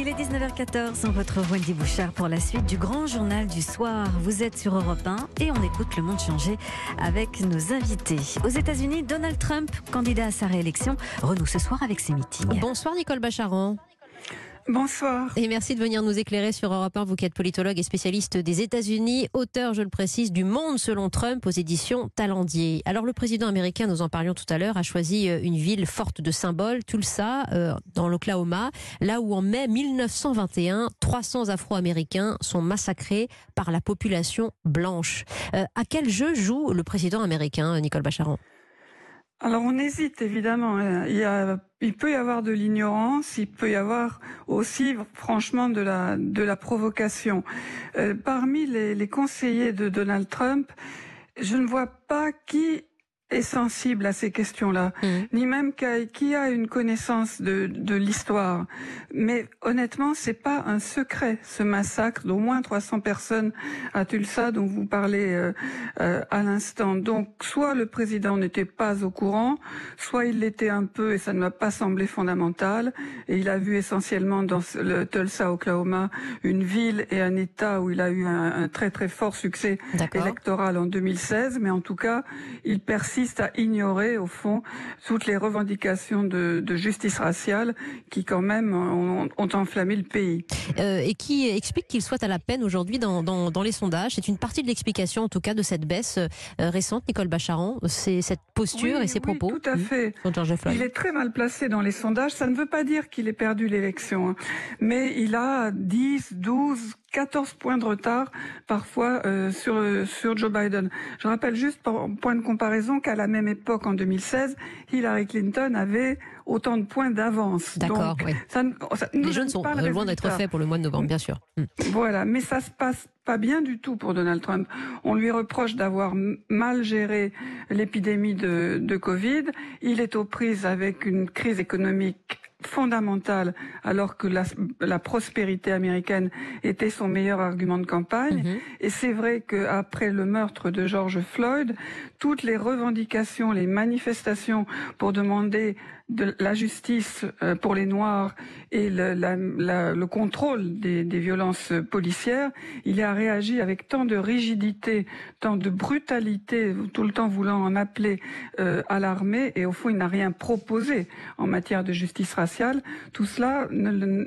Il est 19h14, on retrouve Wendy Bouchard pour la suite du grand journal du soir. Vous êtes sur Europe 1 et on écoute le monde changer avec nos invités. Aux États-Unis, Donald Trump, candidat à sa réélection, renoue ce soir avec ses meetings. Bonsoir Nicole Bacharan. Bonsoir. Et merci de venir nous éclairer sur Europe 1, vous qui êtes politologue et spécialiste des États-Unis, auteur, je le précise, du Monde selon Trump aux éditions Talendier. Alors le président américain, nous en parlions tout à l'heure, a choisi euh, une ville forte de symboles, Tulsa, euh, dans l'Oklahoma, là où en mai 1921, 300 Afro-Américains sont massacrés par la population blanche. Euh, à quel jeu joue le président américain, Nicole Bacharan alors on hésite évidemment. Il peut y avoir de l'ignorance, il peut y avoir aussi franchement de la, de la provocation. Euh, parmi les, les conseillers de Donald Trump, je ne vois pas qui est sensible à ces questions-là, mmh. ni même qui a une connaissance de, de l'histoire. Mais honnêtement, c'est pas un secret ce massacre d'au moins 300 personnes à Tulsa dont vous parlez euh, euh, à l'instant. Donc, soit le président n'était pas au courant, soit il l'était un peu et ça ne m'a pas semblé fondamental. Et il a vu essentiellement dans le Tulsa, Oklahoma, une ville et un État où il a eu un, un très très fort succès électoral en 2016. Mais en tout cas, il persiste à ignorer, au fond, toutes les revendications de, justice raciale qui, quand même, ont, enflammé le pays. Euh, et qui explique qu'il soit à la peine aujourd'hui dans, les sondages. C'est une partie de l'explication, en tout cas, de cette baisse euh, récente, Nicole Bacharan. C'est cette posture et ses propos. Tout à fait. il est très mal placé dans les sondages. Ça ne veut pas dire qu'il ait perdu l'élection, hein. mais il a 10, 12, 14 points de retard parfois euh, sur sur Joe Biden. Je rappelle juste pour point de comparaison qu'à la même époque en 2016, Hillary Clinton avait autant de points d'avance. D'accord. Oui. Les jeunes sont loin d'être faits pour le mois de novembre, bien sûr. Hmm. Voilà, mais ça se passe pas bien du tout pour Donald Trump. On lui reproche d'avoir mal géré l'épidémie de, de Covid. Il est aux prises avec une crise économique fondamentale alors que la, la, prospérité américaine était son meilleur argument de campagne. Mhm. Et c'est vrai qu'après le meurtre de George Floyd, toutes les revendications, les manifestations pour demander de la justice euh, pour les Noirs et le, contrôle des, violences policières, il a réagi avec tant de rigidité, tant de brutalité, tout le temps voulant en appeler euh, à l'armée, et au fond il n'a rien proposé en matière de justice raciale. Tout cela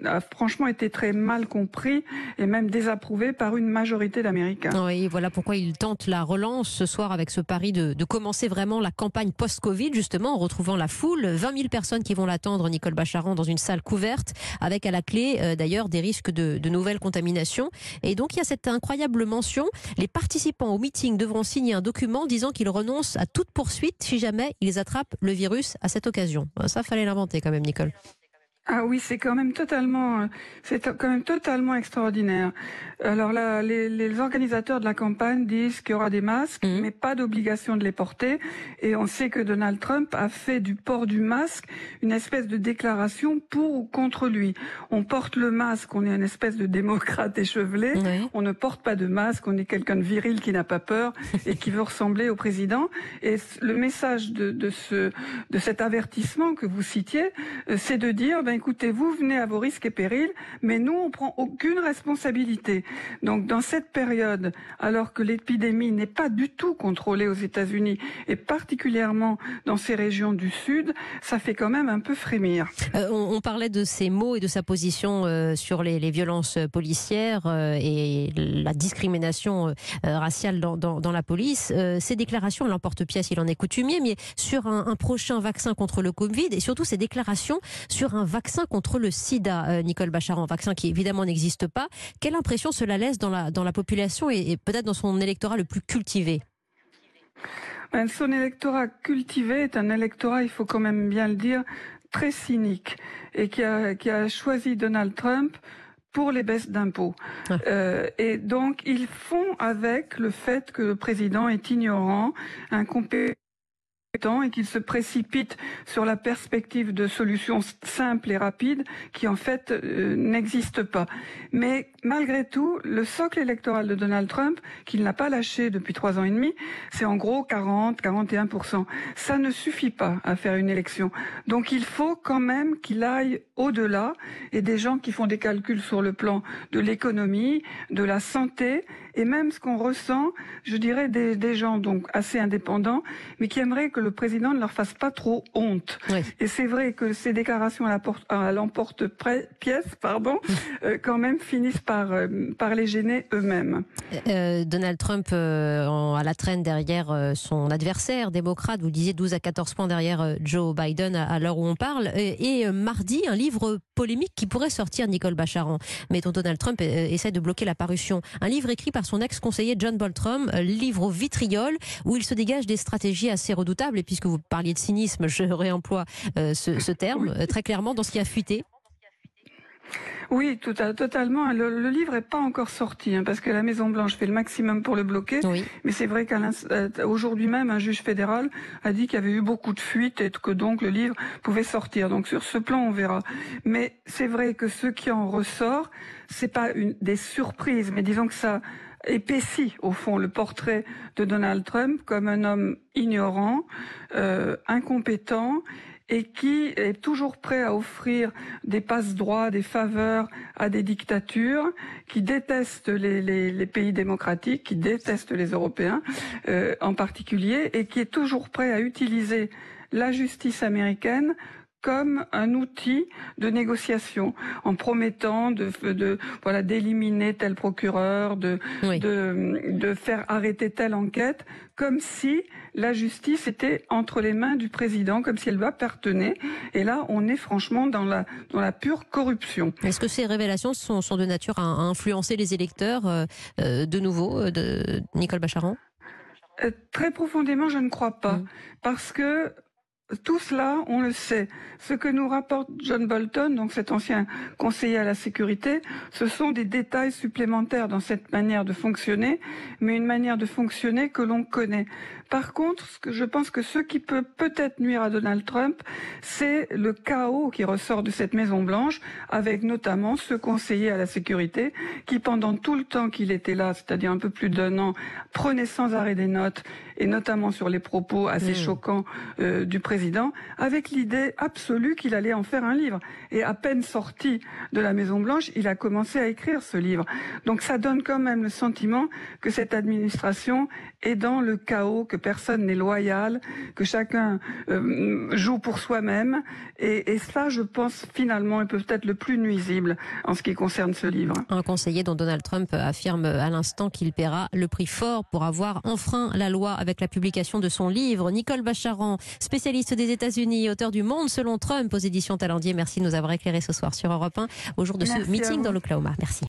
a franchement été très mal compris et même désapprouvé par une majorité d'Américains. Oui, voilà pourquoi il tente la relance ce soir avec ce pari de, de commencer vraiment la campagne post-Covid, justement en retrouvant la foule. 20 000 personnes qui vont l'attendre, Nicole Bacharan, dans une salle couverte, avec à la clé euh, d'ailleurs des risques de, de, nouvelles contaminations. Et donc il y a cette incroyable mention, les participants au meeting devront signer un document disant qu'ils renoncent à toute poursuite si jamais ils attrapent le virus à cette occasion. Ça, fallait l'inventer quand même, Nicole. Ah oui, c'est quand même totalement, euh, c'est quand même totalement extraordinaire. Alors là, les, les, organisateurs de la campagne disent qu'il y aura des masques, mmh. mais pas d'obligation de les porter. Et on sait que Donald Trump a fait du port du masque une espèce de déclaration pour ou contre lui. On porte le masque, on est une espèce de démocrate échevelé. On ne porte pas de masque, on est quelqu'un de viril qui n'a pas peur et qui veut ressembler au président. Et le message de, de ce, de cet avertissement que vous citiez, euh, c'est de dire, ben, écoutez, vous venez à vos risques et périls, mais nous, on prend aucune responsabilité. Donc, dans cette période, alors que l'épidémie n'est pas du tout contrôlée aux États-Unis, et particulièrement dans ces régions du Sud, ça fait quand même un peu frémir. Euh, on, parlait de ses mots et de sa position euh, sur les, violences policières euh, et la discrimination raciale dans, la police. ces déclarations, l'emporte-pièce, il en est coutumier, mais sur un, un prochain vaccin contre le Covid et surtout ces déclarations sur un vaccin vaccin contre le sida, euh, Nicole Bacharan, vaccin qui évidemment n'existe pas. Quelle impression cela laisse dans la, dans la population et, peut-être dans son électorat le plus cultivé? Ben, Son électorat cultivé est un électorat, il faut quand même bien le dire, très cynique et qui a, qui a choisi Donald Trump pour les baisses d'impôts. Ah. Euh, et donc, ils font avec le fait que le président est ignorant, incompétent et qu'il se précipite sur la perspective de solutions simples et rapides qui en fait euh, n'existent pas. Mais malgré tout, le socle électoral de Donald Trump, qu'il n'a pas lâché depuis trois ans et demi, c'est en gros 40, 41% Ça ne suffit pas à faire une élection. Donc il faut quand même qu'il aille au-delà et des gens qui font des calculs sur le plan de l'économie, de la santé et même ce qu'on ressent, je dirais des, des gens donc assez indépendants, mais qui aimeraient que le président ne leur fasse pas trop honte. Et c'est vrai que ces déclarations à l'emporte-pièce, pardon, euh, quand même finissent par, euh, par les gêner eux-mêmes. Euh, Donald Trump à la traîne derrière son adversaire démocrate, vous disiez 12 à 14 points derrière Joe Biden à, l'heure où on parle. Et, mardi, un livre polémique qui pourrait sortir Nicole Bacharan, mais dont Donald Trump essaie de bloquer la parution. Un livre écrit par son ex-conseiller John Boltram, livre au vitriol, où il se dégage des stratégies assez redoutables et puisque vous parliez de cynisme, je réemploie euh, ce, terme euh, très clairement dans ce qui a fuité. Oui, tout à, totalement. Le, livre n'est pas encore sorti hein, parce que la Maison Blanche fait le maximum pour le bloquer. Mais c'est vrai qu'aujourd'hui même, un juge fédéral a dit qu'il y avait eu beaucoup de fuites et que donc le livre pouvait sortir. Donc sur ce plan, on verra. Mais c'est vrai que ce qui en ressort, c'est pas une, des surprises, mais disons que ça épaissit au fond le portrait de Donald Trump comme un homme ignorant, euh, incompétent et qui est toujours prêt à offrir des passe-droits, des faveurs à des dictatures, qui détestent les, les, les pays démocratiques, qui détestent les Européens euh, en particulier, et qui est toujours prêt à utiliser la justice américaine comme un outil de négociation, en promettant de, de voilà d'éliminer tel procureur, de, de, de faire arrêter telle enquête, comme si la justice était entre les mains du président, comme si elle lui appartenait. Et là, on est franchement dans la dans la pure corruption. Est-ce que ces révélations sont, sont de nature à, influencer les électeurs euh, euh, de nouveau euh, de Nicole Bacharan Très profondément, je ne crois pas, mm. parce que tout cela, on le sait. Ce que nous rapporte John Bolton, donc cet ancien conseiller à la sécurité, ce sont des détails supplémentaires dans cette manière de fonctionner, mais une manière de fonctionner que l'on connaît. Par contre, ce que je pense que ce qui peut peut-être nuire à Donald Trump, c'est le chaos qui ressort de cette Maison Blanche, avec notamment ce conseiller à la sécurité qui, pendant tout le temps qu'il était là, c'est-à-dire un peu plus d'un an, prenait sans arrêt des notes, et notamment sur les propos assez mmh. choquants euh, du président, avec l'idée absolue qu'il allait en faire un livre. Et à peine sorti de la Maison Blanche, il a commencé à écrire ce livre. Donc ça donne quand même le sentiment que cette administration est dans le chaos, que personne n'est loyal, que chacun euh, joue pour soi-même. Et, et ça, je pense, finalement, est peut-être le plus nuisible en ce qui concerne ce livre. Un conseiller dont Donald Trump affirme à l'instant qu'il paiera le prix fort pour avoir enfreint la loi avec la publication de son livre. Nicole Bacharan, spécialiste des États-Unis, auteur du Monde selon Trump aux éditions Talendier. Merci de nous avoir éclairé ce soir sur Europe 1 au jour de ce meeting dans l'Oklahoma. Merci.